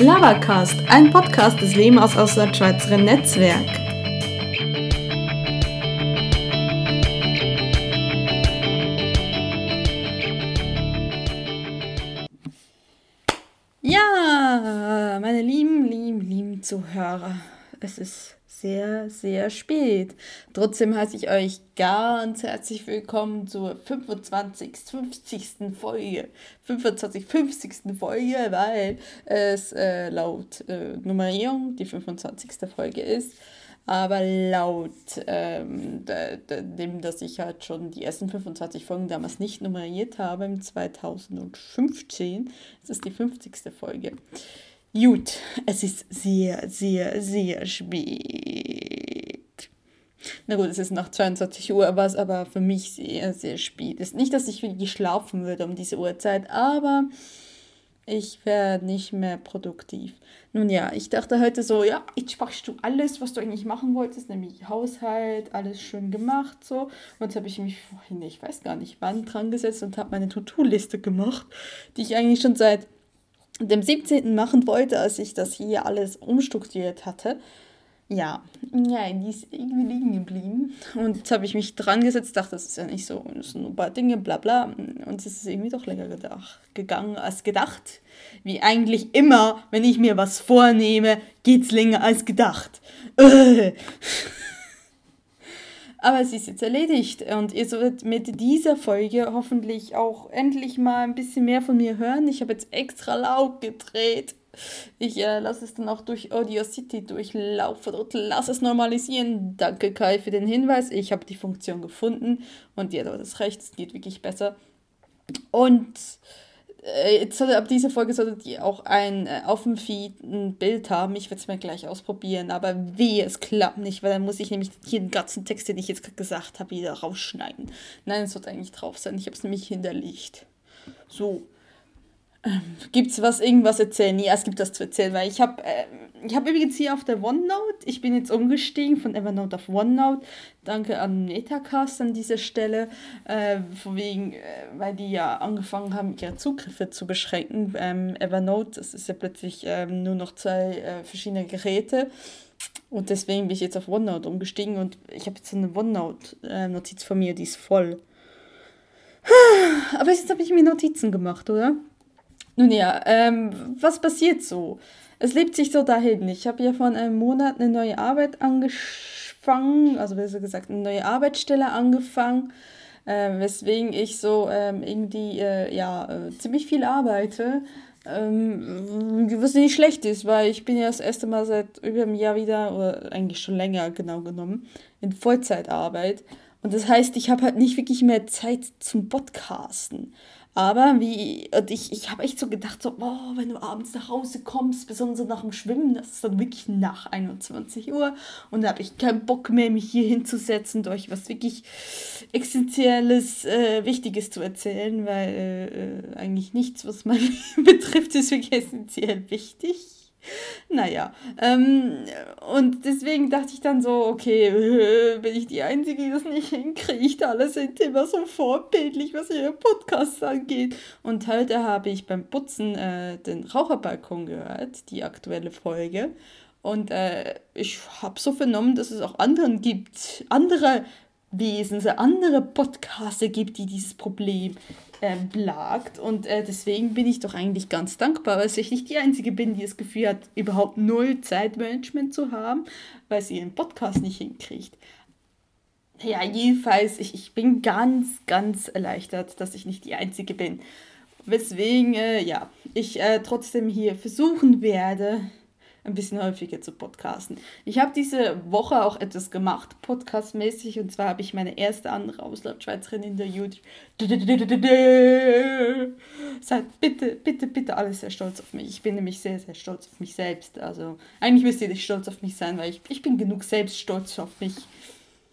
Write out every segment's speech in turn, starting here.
Lavacast, ein Podcast des Leben aus Auslandschweizer Netzwerk. Ja, meine lieben, lieben, lieben Zuhörer, es ist sehr, sehr spät. Trotzdem heiße ich euch ganz herzlich willkommen zur 25. 50. Folge. 25. 50. Folge, weil es äh, laut äh, Nummerierung die 25. Folge ist. Aber laut ähm, dem, dass ich halt schon die ersten 25 Folgen damals nicht nummeriert habe, im 2015, ist es die 50. Folge. Gut, es ist sehr, sehr, sehr spät. Na gut, es ist nach 22 Uhr, was aber für mich sehr, sehr spät ist. Nicht, dass ich wirklich schlafen würde um diese Uhrzeit, aber ich wäre nicht mehr produktiv. Nun ja, ich dachte heute so, ja, jetzt machst du alles, was du eigentlich machen wolltest, nämlich Haushalt, alles schön gemacht, so. Und jetzt habe ich mich vorhin, ich weiß gar nicht wann, dran gesetzt und habe meine To-Do-Liste gemacht, die ich eigentlich schon seit dem 17. machen wollte, als ich das hier alles umstrukturiert hatte. Ja, ja, die ist irgendwie liegen geblieben. Und jetzt habe ich mich dran gesetzt, dachte, das ist ja nicht so, das sind nur ein paar Dinge, bla bla. Und es ist irgendwie doch länger gedacht, gegangen als gedacht. Wie eigentlich immer, wenn ich mir was vornehme, geht es länger als gedacht. Aber es ist jetzt erledigt und ihr solltet mit dieser Folge hoffentlich auch endlich mal ein bisschen mehr von mir hören. Ich habe jetzt extra laut gedreht. Ich äh, lasse es dann auch durch Audio City durchlaufen und lasse es normalisieren. Danke Kai für den Hinweis. Ich habe die Funktion gefunden und ja, du hast recht, es geht wirklich besser. Und jetzt sollte, ab dieser Folge solltet ihr auch ein äh, auf dem Feed ein Bild haben. Ich werde es mir gleich ausprobieren, aber wie es klappt nicht, weil dann muss ich nämlich hier den ganzen Text, den ich jetzt gerade gesagt habe, wieder rausschneiden. Nein, es wird eigentlich drauf sein. Ich habe es nämlich hinterlegt. So. Ähm, Gibt es was, irgendwas erzählen? Ja, es gibt das zu erzählen, weil ich habe äh, ich übrigens hier auf der OneNote, ich bin jetzt umgestiegen von Evernote auf OneNote. Danke an Metacast an dieser Stelle, äh, wegen, äh, weil die ja angefangen haben, ihre Zugriffe zu beschränken. Ähm, Evernote, das ist ja plötzlich ähm, nur noch zwei äh, verschiedene Geräte. Und deswegen bin ich jetzt auf OneNote umgestiegen und ich habe jetzt eine OneNote-Notiz von mir, die ist voll. Aber jetzt habe ich mir Notizen gemacht, oder? Nun ja, ähm, was passiert so? Es lebt sich so dahin. Ich habe ja vor einem Monat eine neue Arbeit angefangen, also besser gesagt eine neue Arbeitsstelle angefangen, äh, weswegen ich so ähm, irgendwie äh, ja, äh, ziemlich viel arbeite. Ähm, was nicht schlecht ist, weil ich bin ja das erste Mal seit über einem Jahr wieder, oder eigentlich schon länger genau genommen, in Vollzeitarbeit. Und das heißt, ich habe halt nicht wirklich mehr Zeit zum Podcasten. Aber wie, und ich, ich habe echt so gedacht, so, oh, wenn du abends nach Hause kommst, besonders nach dem Schwimmen, das ist dann wirklich nach 21 Uhr. Und da habe ich keinen Bock mehr, mich hier hinzusetzen, euch was wirklich Essentielles, äh, Wichtiges zu erzählen, weil äh, äh eigentlich nichts, was Leben betrifft, ist wirklich essentiell wichtig. Naja, ähm, und deswegen dachte ich dann so, okay, bin ich die Einzige, die das nicht hinkriegt. Alle sind immer so vorbildlich, was ihre Podcasts angeht. Und heute habe ich beim Putzen äh, den Raucherbalkon gehört, die aktuelle Folge. Und äh, ich habe so vernommen, dass es auch anderen gibt, andere Wesen, andere Podcaster gibt, die dieses Problem äh, plagt. Und äh, deswegen bin ich doch eigentlich ganz dankbar, weil ich nicht die Einzige bin, die das Gefühl hat, überhaupt null Zeitmanagement zu haben, weil sie ihren Podcast nicht hinkriegt. Ja, jedenfalls, ich, ich bin ganz, ganz erleichtert, dass ich nicht die Einzige bin. Weswegen, äh, ja, ich äh, trotzdem hier versuchen werde, ein bisschen häufiger zu podcasten. Ich habe diese Woche auch etwas gemacht, podcastmäßig, und zwar habe ich meine erste andere Auslandschweizerin in der YouTube. Seid bitte, bitte, bitte alle sehr stolz auf mich. Ich bin nämlich sehr, sehr stolz auf mich selbst. Also, eigentlich müsst ihr nicht stolz auf mich sein, weil ich, ich bin genug selbst stolz auf mich.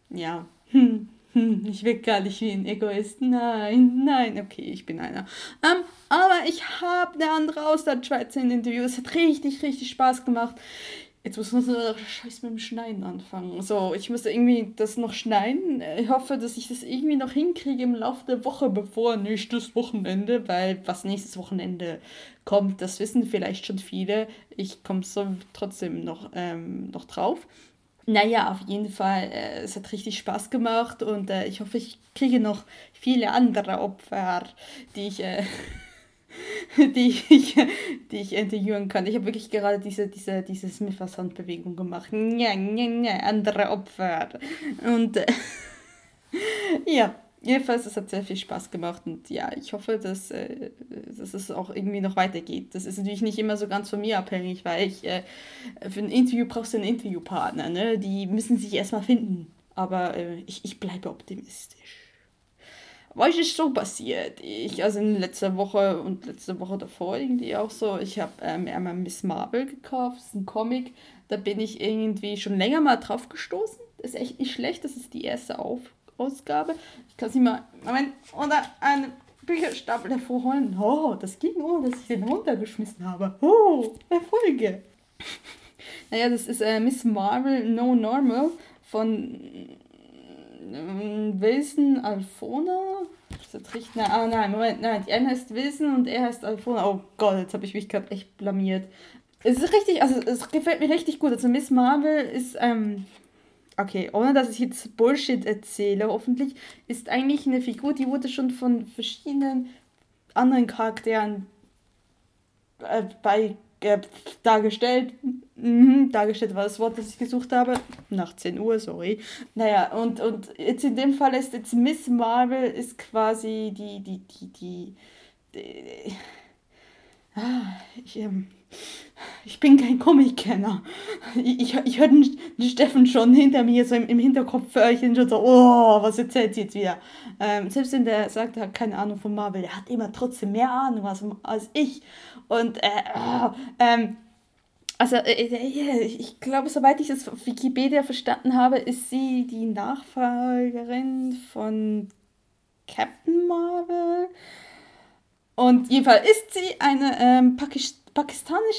Ja. Hm hm, ich wirke gar nicht wie ein Egoist. Nein, nein, okay, ich bin einer. Ähm, aber ich habe eine andere Auslandschweizerin interviewt. Es hat richtig, richtig Spaß gemacht. Jetzt muss man so scheiß mit dem Schneiden anfangen. So, ich muss irgendwie das noch schneiden. Ich hoffe, dass ich das irgendwie noch hinkriege im Laufe der Woche, bevor nächstes Wochenende, weil was nächstes Wochenende kommt, das wissen vielleicht schon viele. Ich komme so trotzdem noch, ähm, noch drauf. Naja, auf jeden Fall, äh, es hat richtig Spaß gemacht und äh, ich hoffe, ich kriege noch viele andere Opfer, die ich. Äh, die ich, die ich interviewen kann. Ich habe wirklich gerade diese, diese, diese Smithers-Handbewegung gemacht. Nja, nja, nja, andere Opfer. Und ja, jedenfalls, es hat sehr viel Spaß gemacht und ja, ich hoffe, dass, äh, dass es auch irgendwie noch weitergeht. Das ist natürlich nicht immer so ganz von mir abhängig, weil ich äh, für ein Interview brauchst du einen Interviewpartner, ne? Die müssen sich erstmal finden. Aber äh, ich, ich bleibe optimistisch was ist so passiert? Ich, also in letzter Woche und letzte Woche davor irgendwie auch so, ich habe ähm, einmal Miss Marvel gekauft, das ist ein Comic, da bin ich irgendwie schon länger mal drauf gestoßen. Das ist echt nicht schlecht, das ist die erste Auf Ausgabe. Ich kann es nicht mal, Moment, oder einen Bücherstapel hervorholen. Oh, das ging ohne, dass ich den runtergeschmissen habe. Oh, Erfolge. naja, das ist äh, Miss Marvel No Normal von Wilson Alfona? Das richtig? ah nein, Moment, nein. Die eine heißt Wilson und er heißt Alfona. Oh Gott, jetzt habe ich mich gerade echt blamiert. Es ist richtig, also es gefällt mir richtig gut. Also Miss Marvel ist, ähm, okay, ohne dass ich jetzt Bullshit erzähle, hoffentlich, ist eigentlich eine Figur, die wurde schon von verschiedenen anderen Charakteren äh, bei äh, dargestellt. Mhm, dargestellt war das Wort, das ich gesucht habe. Nach 10 Uhr, sorry. Naja, und, und jetzt in dem Fall ist jetzt Miss Marvel ist quasi die, die, die, die, die ah, ich, ähm, ich bin kein Comic-Kenner. Ich, ich, ich höre den, Steffen schon hinter mir so im, im Hinterkopf hören schon so, oh, was erzählt sie jetzt wieder? Ähm, selbst wenn der sagt, er hat keine Ahnung von Marvel, der hat immer trotzdem mehr Ahnung als, als ich. Und äh, oh, ähm, also äh, äh ich glaube, soweit ich das auf Wikipedia verstanden habe, ist sie die Nachfolgerin von Captain Marvel. Und jedenfalls ist sie eine ähm, pakistanische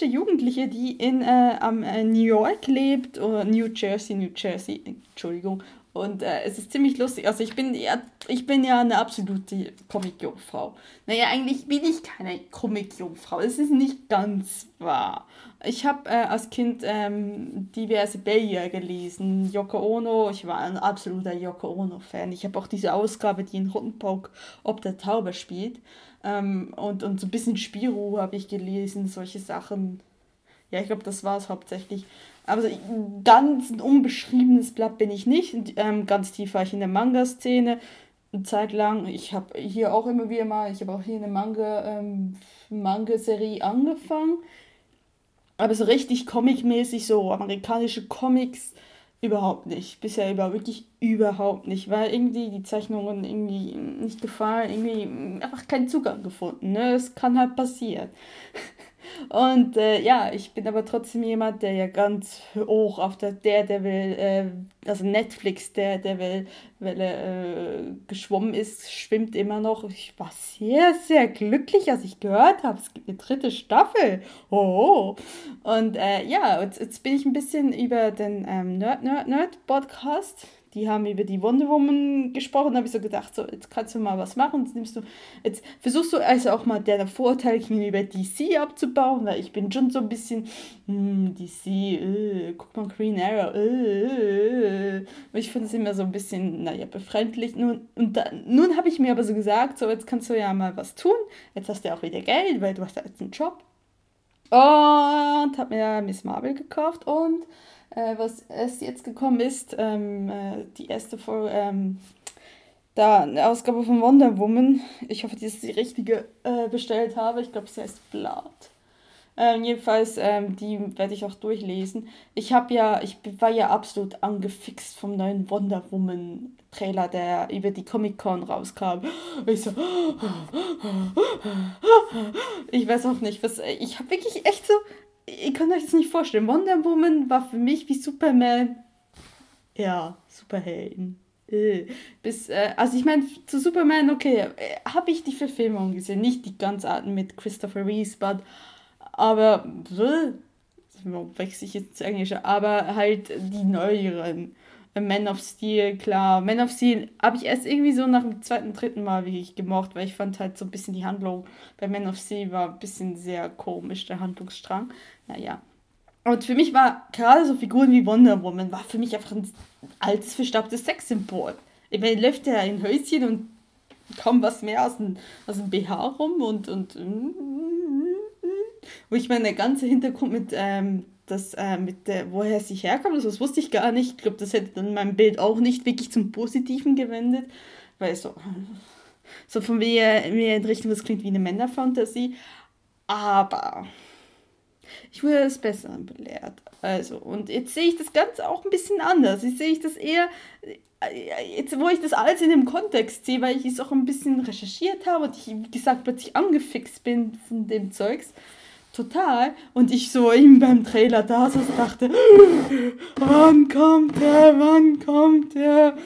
Jugendliche, die in äh, am, äh, New York lebt, oder New Jersey, New Jersey, Entschuldigung, und äh, es ist ziemlich lustig. Also ich bin ja, ich bin ja eine absolute Comic-Jungfrau. Naja, eigentlich bin ich keine Comic-Jungfrau. Es ist nicht ganz wahr. Ich habe äh, als Kind ähm, diverse Belgier gelesen. Yoko Ono, ich war ein absoluter Yoko Ono-Fan. Ich habe auch diese Ausgabe, die in Rottenburg ob der Taube spielt. Ähm, und, und so ein bisschen Spiro habe ich gelesen, solche Sachen. Ja, ich glaube, das war es hauptsächlich. Aber so ganz ein unbeschriebenes Blatt bin ich nicht. Ähm, ganz tief war ich in der Manga-Szene. Eine Zeit lang. Ich habe hier auch immer wieder mal, ich habe auch hier eine Manga, ähm, Manga-Serie angefangen. Aber so richtig comic-mäßig, so amerikanische Comics, überhaupt nicht. Bisher über wirklich überhaupt nicht. Weil irgendwie die Zeichnungen irgendwie nicht gefallen, irgendwie einfach keinen Zugang gefunden. Ne? Das kann halt passieren. Und äh, ja, ich bin aber trotzdem jemand, der ja ganz hoch auf der will, äh, also Netflix, will, Welle äh, geschwommen ist, schwimmt immer noch. Ich war sehr, sehr glücklich, als ich gehört habe, es gibt eine dritte Staffel. Oh. Und äh, ja, jetzt, jetzt bin ich ein bisschen über den ähm, Nerd Nerd Nerd Podcast die haben über die Wonder Woman gesprochen. Da habe ich so gedacht, so, jetzt kannst du mal was machen. Jetzt, nimmst du, jetzt versuchst du also auch mal deine Vorteile über DC abzubauen, weil ich bin schon so ein bisschen, hm, DC, äh, guck mal, Green Arrow, äh, äh. Ich finde es immer so ein bisschen, naja, befremdlich. Nun, und da, nun habe ich mir aber so gesagt, so, jetzt kannst du ja mal was tun. Jetzt hast du ja auch wieder Geld, weil du hast ja jetzt einen Job. Und habe mir Miss Marvel gekauft und äh, was erst jetzt gekommen ist, ähm, äh, die erste Folge, ähm, da eine Ausgabe von Wonder Woman. Ich hoffe, dass ich die richtige äh, bestellt habe. Ich glaube, sie heißt Blood. Ähm, jedenfalls, ähm, die werde ich auch durchlesen. Ich habe ja, ich war ja absolut angefixt vom neuen Wonder Woman Trailer, der über die Comic Con rauskam. Ich so, ich weiß auch nicht, was, ich habe wirklich echt so, ihr könnt euch das nicht vorstellen. Wonder Woman war für mich wie Superman. Ja, Superhelden. Äh, bis, äh, also ich meine, zu Superman, okay, äh, habe ich die Verfilmung gesehen, nicht die ganz alten mit Christopher Reeve, but, aber wechsle ich jetzt zu Englische, aber halt die neueren. Man of Steel, klar. Man of Steel habe ich erst irgendwie so nach dem zweiten, dritten Mal wirklich gemocht, weil ich fand halt so ein bisschen die Handlung bei Man of Steel war ein bisschen sehr komisch, der Handlungsstrang. Naja. Und für mich war gerade so Figuren wie Wonder Woman, war für mich einfach ein altes, verstaubtes Sexsymbol. Ich meine, läuft ja in Häuschen und kaum was mehr aus dem, aus dem BH rum und, und wo ich meine, der ganze Hintergrund mit, ähm, das, äh, mit der, woher sie herkommt, das wusste ich gar nicht. Ich glaube, das hätte dann mein Bild auch nicht wirklich zum Positiven gewendet, weil so, so von mir, mir in Richtung, das klingt wie eine Männerfantasie. Aber ich wurde es besser belehrt. Also, und jetzt sehe ich das Ganze auch ein bisschen anders. Jetzt sehe ich das eher, jetzt wo ich das alles in dem Kontext sehe, weil ich es auch ein bisschen recherchiert habe und ich, wie gesagt, plötzlich angefixt bin von dem Zeugs. Total. Und ich so ihm beim Trailer da so dachte, wann kommt er, wann kommt er?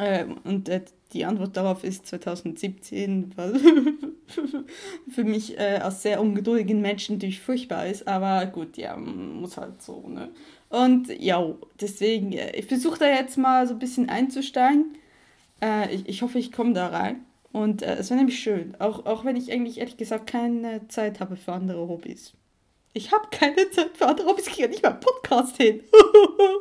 Ähm, und äh, die Antwort darauf ist 2017, was für mich äh, als sehr ungeduldigen Menschen natürlich furchtbar ist. Aber gut, ja, muss halt so, ne? Und ja, deswegen, äh, ich versuche da jetzt mal so ein bisschen einzusteigen. Äh, ich, ich hoffe, ich komme da rein. Und äh, es wäre nämlich schön, auch, auch wenn ich eigentlich ehrlich gesagt keine Zeit habe für andere Hobbys. Ich habe keine Zeit für andere Hobbys, ich kriege nicht mal einen Podcast hin.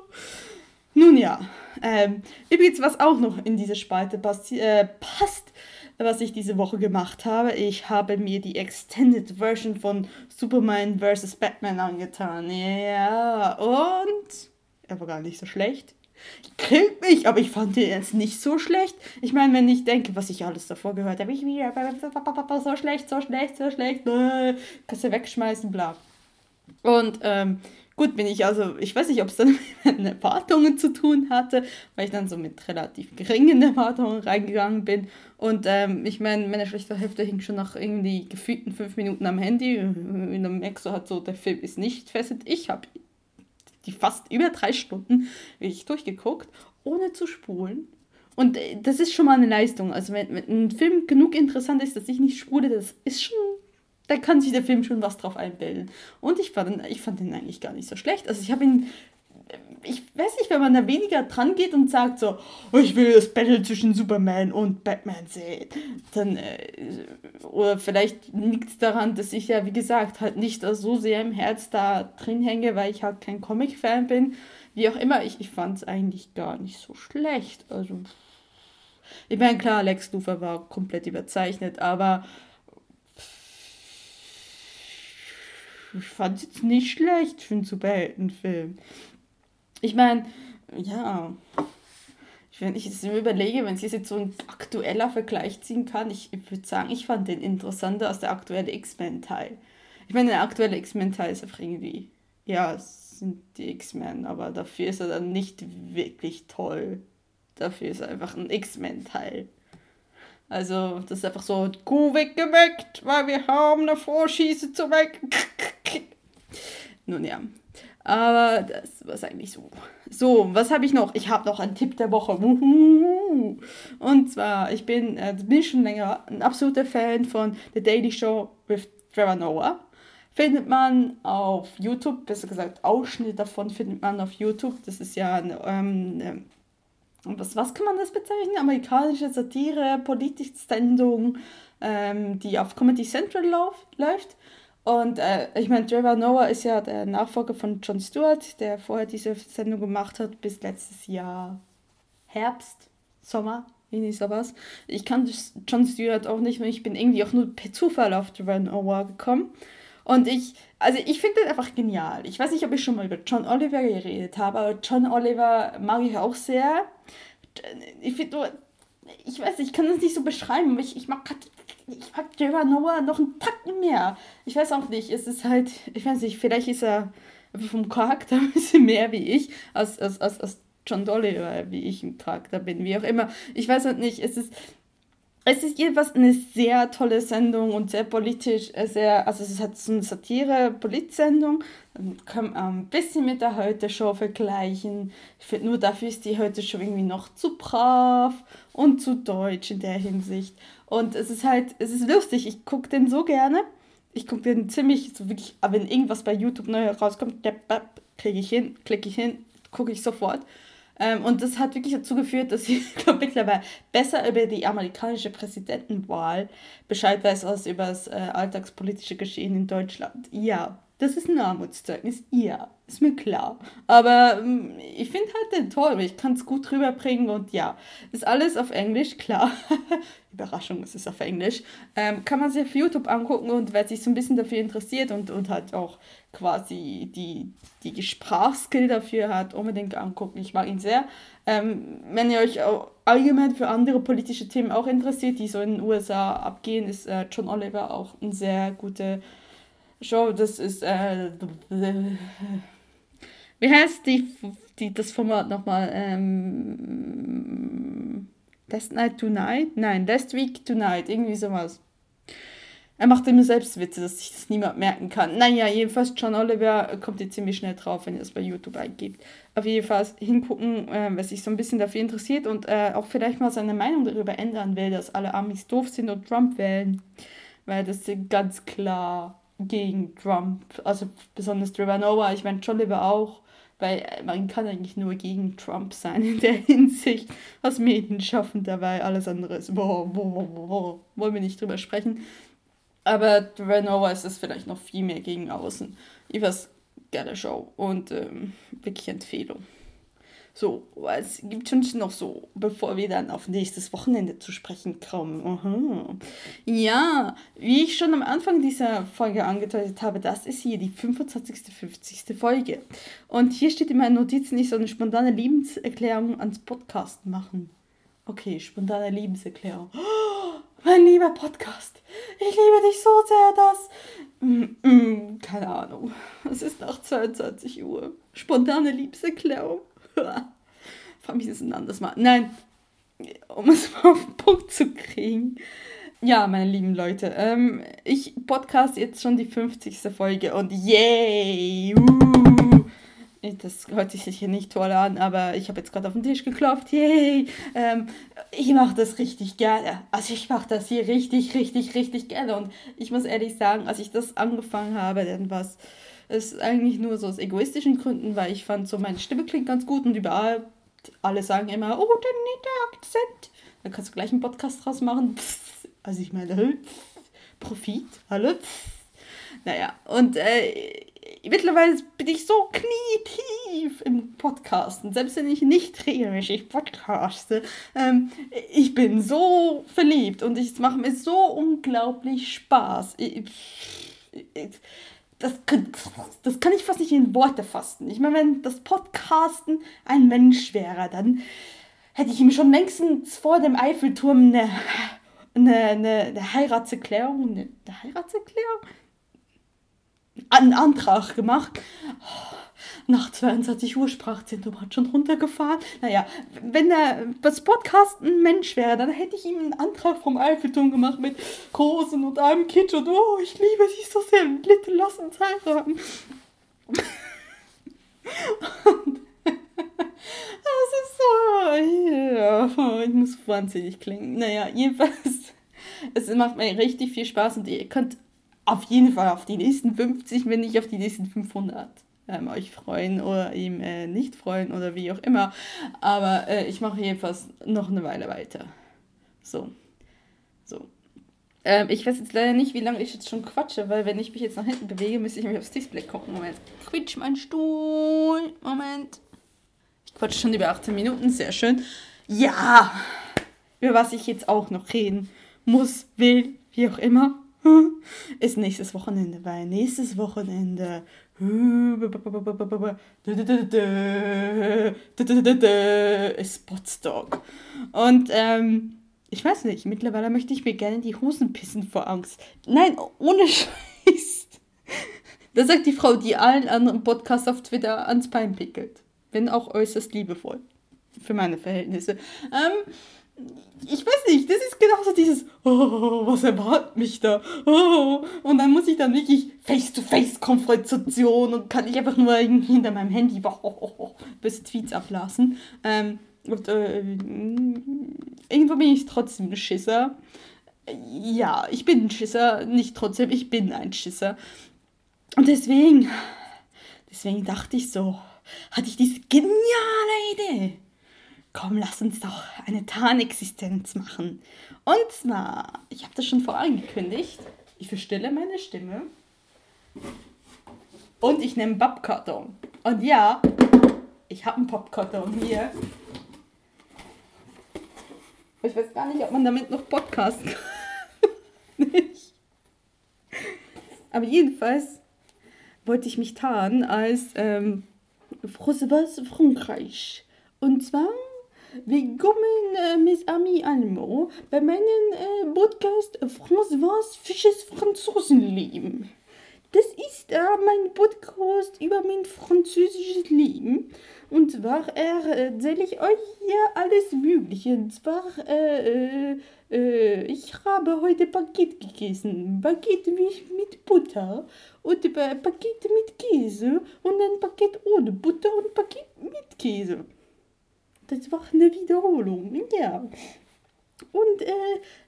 Nun ja, ähm, übrigens, was auch noch in diese Spalte passi äh, passt, was ich diese Woche gemacht habe, ich habe mir die Extended Version von Superman vs. Batman angetan. Ja, und er war gar nicht so schlecht. Killt mich, aber ich fand den jetzt nicht so schlecht. Ich meine, wenn ich denke, was ich alles davor gehört habe, ich wieder so schlecht, so schlecht, so schlecht, äh, kannst du wegschmeißen, bla. Und ähm, Gut bin ich also, ich weiß nicht, ob es dann mit den Erwartungen zu tun hatte, weil ich dann so mit relativ geringen Erwartungen reingegangen bin. Und ähm, ich meine, meine schlechte Hälfte hing schon nach irgendwie gefühlten fünf Minuten am Handy. Und dann merkst du halt so, der Film ist nicht fesselt. Ich habe die fast über drei Stunden wirklich durchgeguckt, ohne zu spulen. Und äh, das ist schon mal eine Leistung. Also wenn, wenn ein Film genug interessant ist, dass ich nicht spule, das ist schon da kann sich der Film schon was drauf einbilden. Und ich fand, ich fand ihn eigentlich gar nicht so schlecht. Also ich habe ihn, ich weiß nicht, wenn man da weniger dran geht und sagt so, oh, ich will das Battle zwischen Superman und Batman sehen, dann, äh, oder vielleicht liegt es daran, dass ich ja, wie gesagt, halt nicht so sehr im Herz da drin hänge, weil ich halt kein Comic-Fan bin. Wie auch immer, ich, ich fand es eigentlich gar nicht so schlecht. Also, ich meine, klar, Lex Luthor war komplett überzeichnet, aber ich fand es jetzt nicht schlecht für einen Superheldenfilm. Ich meine, ja, wenn ich mir überlege, wenn ich jetzt so ein aktueller Vergleich ziehen kann, ich, ich würde sagen, ich fand den interessanter als der aktuelle X-Men-Teil. Ich meine, der aktuelle X-Men-Teil ist einfach irgendwie, ja, es sind die X-Men, aber dafür ist er dann nicht wirklich toll. Dafür ist er einfach ein X-Men-Teil. Also, das ist einfach so, Kuh weggeweckt, weil wir haben eine Vorschieße zu weg. Nun ja. Aber das war eigentlich so. So, was habe ich noch? Ich habe noch einen Tipp der Woche. Und zwar, ich bin, äh, bin schon länger ein absoluter Fan von The Daily Show with Trevor Noah. Findet man auf YouTube, besser gesagt, Ausschnitt davon findet man auf YouTube. Das ist ja eine, ähm, was, was kann man das bezeichnen? Amerikanische Satire, politische Sendung, ähm, die auf Comedy Central lauf, läuft. Und äh, ich meine, Trevor Noah ist ja der Nachfolger von Jon Stewart, der vorher diese Sendung gemacht hat bis letztes Jahr Herbst, Sommer, irgendwie sowas. Ich kannte Jon Stewart auch nicht, weil ich bin irgendwie auch nur per Zufall auf Trevor Noah gekommen. Und ich, also ich finde den einfach genial. Ich weiß nicht, ob ich schon mal über John Oliver geredet habe, aber John Oliver mag ich auch sehr. Ich finde, ich weiß, ich kann das nicht so beschreiben, aber ich, ich mag ich mag Trevor Noah noch einen Tacken mehr. Ich weiß auch nicht, es ist halt, ich weiß nicht, vielleicht ist er vom Charakter ein bisschen mehr wie ich, als, als, als, als John Dolly, wie ich im Charakter bin, wie auch immer. Ich weiß halt nicht, es ist, es ist jedenfalls eine sehr tolle Sendung und sehr politisch, äh, sehr, also es halt so eine Satire-Polit-Sendung. Kann man ein bisschen mit der Heute-Show vergleichen. Ich finde nur dafür ist die Heute-Show irgendwie noch zu brav und zu deutsch in der Hinsicht. Und es ist halt, es ist lustig, ich gucke den so gerne. Ich gucke den ziemlich, so wirklich, aber wenn irgendwas bei YouTube neu rauskommt, kriege ich hin, klicke ich hin, gucke ich sofort. Ähm, und das hat wirklich dazu geführt, dass ich glaube mittlerweile besser über die amerikanische Präsidentenwahl Bescheid weiß als über das äh, alltagspolitische Geschehen in Deutschland. Ja, das ist ein Armutszeugnis. Ja, ist mir klar. Aber ähm, ich finde halt den toll, ich kann es gut rüberbringen und ja, ist alles auf Englisch, klar. Überraschung, es ist auf Englisch. Ähm, kann man sich auf YouTube angucken und wer sich so ein bisschen dafür interessiert und, und halt auch quasi die, die Sprachskill dafür hat, unbedingt angucken. Ich mag ihn sehr. Ähm, wenn ihr euch allgemein für andere politische Themen auch interessiert, die so in den USA abgehen, ist äh, John Oliver auch ein sehr guter Show. Das ist äh, wie heißt die, die das Format nochmal? Ähm, Last Night Tonight? Nein, Last Week Tonight, irgendwie sowas. Er macht immer selbst Witze, dass sich das niemand merken kann. Naja, jedenfalls John Oliver kommt ihr ziemlich schnell drauf, wenn ihr es bei YouTube eingibt. Auf jeden Fall hingucken, äh, wer sich so ein bisschen dafür interessiert und äh, auch vielleicht mal seine Meinung darüber ändern will, dass alle Amis doof sind und Trump wählen. Weil das sind ganz klar gegen Trump. Also besonders Trevor ich meine John Oliver auch weil man kann eigentlich nur gegen Trump sein in der Hinsicht, was Medien schaffen dabei, alles andere ist, boah, boah, boah, wollen wir nicht drüber sprechen. Aber Renova ist es vielleicht noch viel mehr gegen außen. Ich weiß, geile Show und ähm, wirklich Empfehlung. So, es gibt schon noch so, bevor wir dann auf nächstes Wochenende zu sprechen kommen. Aha. Ja, wie ich schon am Anfang dieser Folge angedeutet habe, das ist hier die 25. 50. Folge. Und hier steht in meinen Notizen, ich soll eine spontane Lebenserklärung ans Podcast machen. Okay, spontane Lebenserklärung. Oh, mein lieber Podcast, ich liebe dich so sehr, dass... Mm, mm, keine Ahnung, es ist nach 22 Uhr. Spontane Liebeserklärung. Fand mich das ein anderes Mal. Nein, um es mal auf den Punkt zu kriegen. Ja, meine lieben Leute, ähm, ich podcast jetzt schon die 50. Folge und yay! Uh, das hört sich hier nicht toll an, aber ich habe jetzt gerade auf den Tisch geklopft. Yay! Ähm, ich mache das richtig gerne. Also ich mache das hier richtig, richtig, richtig gerne. Und ich muss ehrlich sagen, als ich das angefangen habe, dann war ist eigentlich nur so aus egoistischen Gründen, weil ich fand so, meine Stimme klingt ganz gut und überall, alle sagen immer, oh, der nette Akzent. Dann kannst du gleich einen Podcast draus machen. Also ich meine, Profit, alle. Naja, und äh, mittlerweile bin ich so knietief im Podcasten, selbst wenn ich nicht regelmäßig podcaste. Ähm, ich bin so verliebt und es macht mir so unglaublich Spaß. Ich, ich, das, das kann ich fast nicht in Worte fassen. Ich meine, wenn das Podcasten ein Mensch wäre, dann hätte ich ihm schon längstens vor dem Eiffelturm eine, eine, eine, eine Heiratserklärung, eine, eine Heiratserklärung, einen Antrag gemacht. Nach 22 Uhr Sprachzentrum hat schon runtergefahren. Naja, wenn er das Podcast ein Mensch wäre, dann hätte ich ihm einen Antrag vom Eiffelturm gemacht mit Rosen und einem Kitsch und oh, ich liebe dich so sehr, bitte lass uns heiraten. das ist so, ja, ich muss wahnsinnig klingen. Naja, jedenfalls, es macht mir richtig viel Spaß und ihr könnt auf jeden Fall auf die nächsten 50, wenn nicht auf die nächsten 500 ähm, euch freuen oder ihm äh, nicht freuen oder wie auch immer. Aber äh, ich mache jedenfalls noch eine Weile weiter. So. So. Ähm, ich weiß jetzt leider nicht, wie lange ich jetzt schon quatsche, weil wenn ich mich jetzt nach hinten bewege, müsste ich mich aufs Display gucken. Moment. Quitsch mein Stuhl. Moment. Ich quatsche schon über 18 Minuten. Sehr schön. Ja. Über was ich jetzt auch noch reden muss, will, wie auch immer, ist nächstes Wochenende, weil nächstes Wochenende ist Potsdok. Und ähm, ich weiß nicht, mittlerweile möchte ich mir gerne die Hosen pissen vor Angst. Nein, ohne Scheiß. Das sagt die Frau, die allen anderen Podcasts auf Twitter ans Bein pickelt. Wenn auch äußerst liebevoll. Für meine Verhältnisse. Ähm, ich weiß nicht, das ist genauso dieses, oh, was erwartet mich da? Oh, und dann muss ich dann wirklich Face-to-Face-Konfrontation und kann ich einfach nur hinter meinem Handy oh, oh, oh, bis Tweets ablassen. Ähm, und äh, irgendwo bin ich trotzdem ein Schisser. ja, ich bin ein Schisser, nicht trotzdem, ich bin ein Schisser. Und deswegen, deswegen dachte ich so, hatte ich diese geniale. Komm, lass uns doch eine Tarnexistenz machen. Und zwar, ich habe das schon vorangekündigt, ich verstelle meine Stimme und ich nehme Pappkarton. Und ja, ich habe einen Pappkarton hier. Ich weiß gar nicht, ob man damit noch podcasten kann. nicht. Aber jedenfalls wollte ich mich tarnen als ähm, François Frankreich. Und zwar willkommen, äh, mes amis allemands, bei meinem äh, Podcast François Fisches Franzosenleben. Das ist äh, mein Podcast über mein französisches Leben. Und zwar erzähle ich euch hier alles Mögliche. Und zwar, äh, äh, äh ich habe heute Baguette gegessen. Baguette mit Butter und äh, Baguette mit Käse und ein Baguette ohne Butter und Baguette mit Käse. Das war eine Wiederholung, ja. Und äh,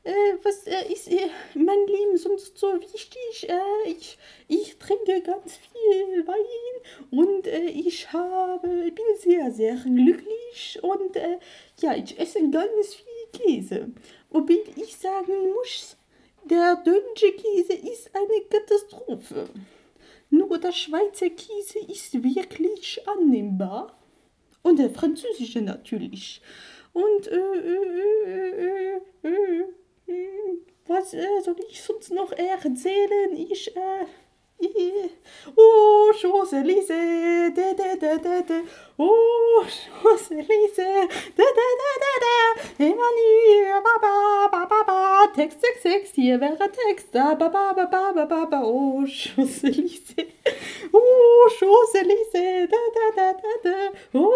äh, was äh, ist äh, mein Leben sonst so wichtig? Äh, ich, ich trinke ganz viel Wein und äh, ich habe, bin sehr, sehr glücklich und äh, ja, ich esse ganz viel Käse. Wobei ich sagen muss, der deutsche Käse ist eine Katastrophe. Nur der Schweizer Käse ist wirklich annehmbar. Und der französische natürlich. Und äh, äh, äh, was soll ich sonst noch erzählen? Ich, Oh, Champs-Élysées, da, da, da, da, da. Oh, Champs-Élysées, da, da, da, da, da. Emmanuel, ba, ba, ba, ba. Text, Text, Text, hier wäre Text. Da, ba, ba, ba, ba, ba, ba. Oh, Champs-Élysées. Oh, Champs-Élysées, da, da, da, da, da. Oh,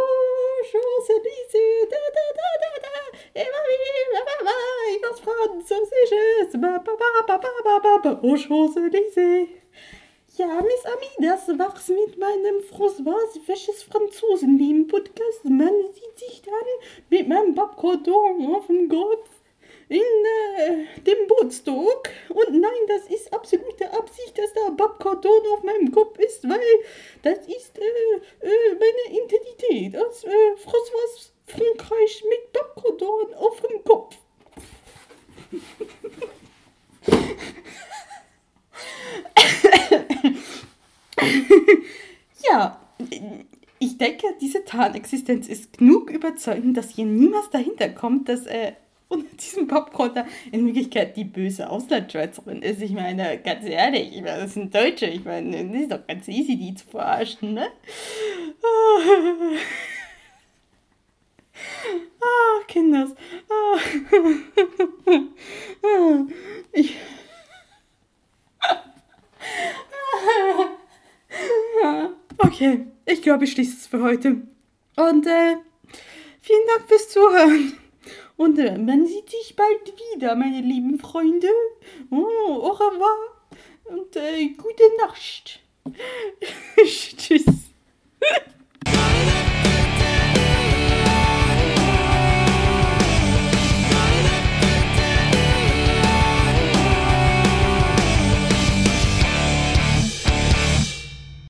Champs-Élysées, da, da, da, da, da. Emmanuel, ba, ba, ba. Ich was Französisches. Ba, ba, ba, ba, ba, ba, ba. Oh, Champs-Élysées. Ja, Miss Ami, das war's mit meinem François Wäsches Franzosenleben Podcast. Man sieht sich dann mit meinem Pappkarton auf dem Kopf in äh, dem Bootstock. Und nein, das ist absolute Absicht, dass da Pappkarton auf meinem Kopf ist, weil das ist äh, äh, meine Identität als äh, François Frankreich mit Pappkarton auf dem Kopf. ja, ich denke, diese Tarnexistenz ist genug überzeugend, dass hier niemals dahinter kommt, dass äh, unter diesem Popcorn in Wirklichkeit die böse Auslandschweizerin ist. Ich meine, ganz ehrlich, ich meine, das sind Deutsche. Ich meine, das ist doch ganz easy, die zu verarschen, ne? Ah, Kinders. Ah. Ich. Okay, ich glaube, ich schließe es für heute. Und äh, vielen Dank fürs Zuhören. Und äh, man sieht sich bald wieder, meine lieben Freunde. Oh, au revoir. Und äh, gute Nacht. Tschüss.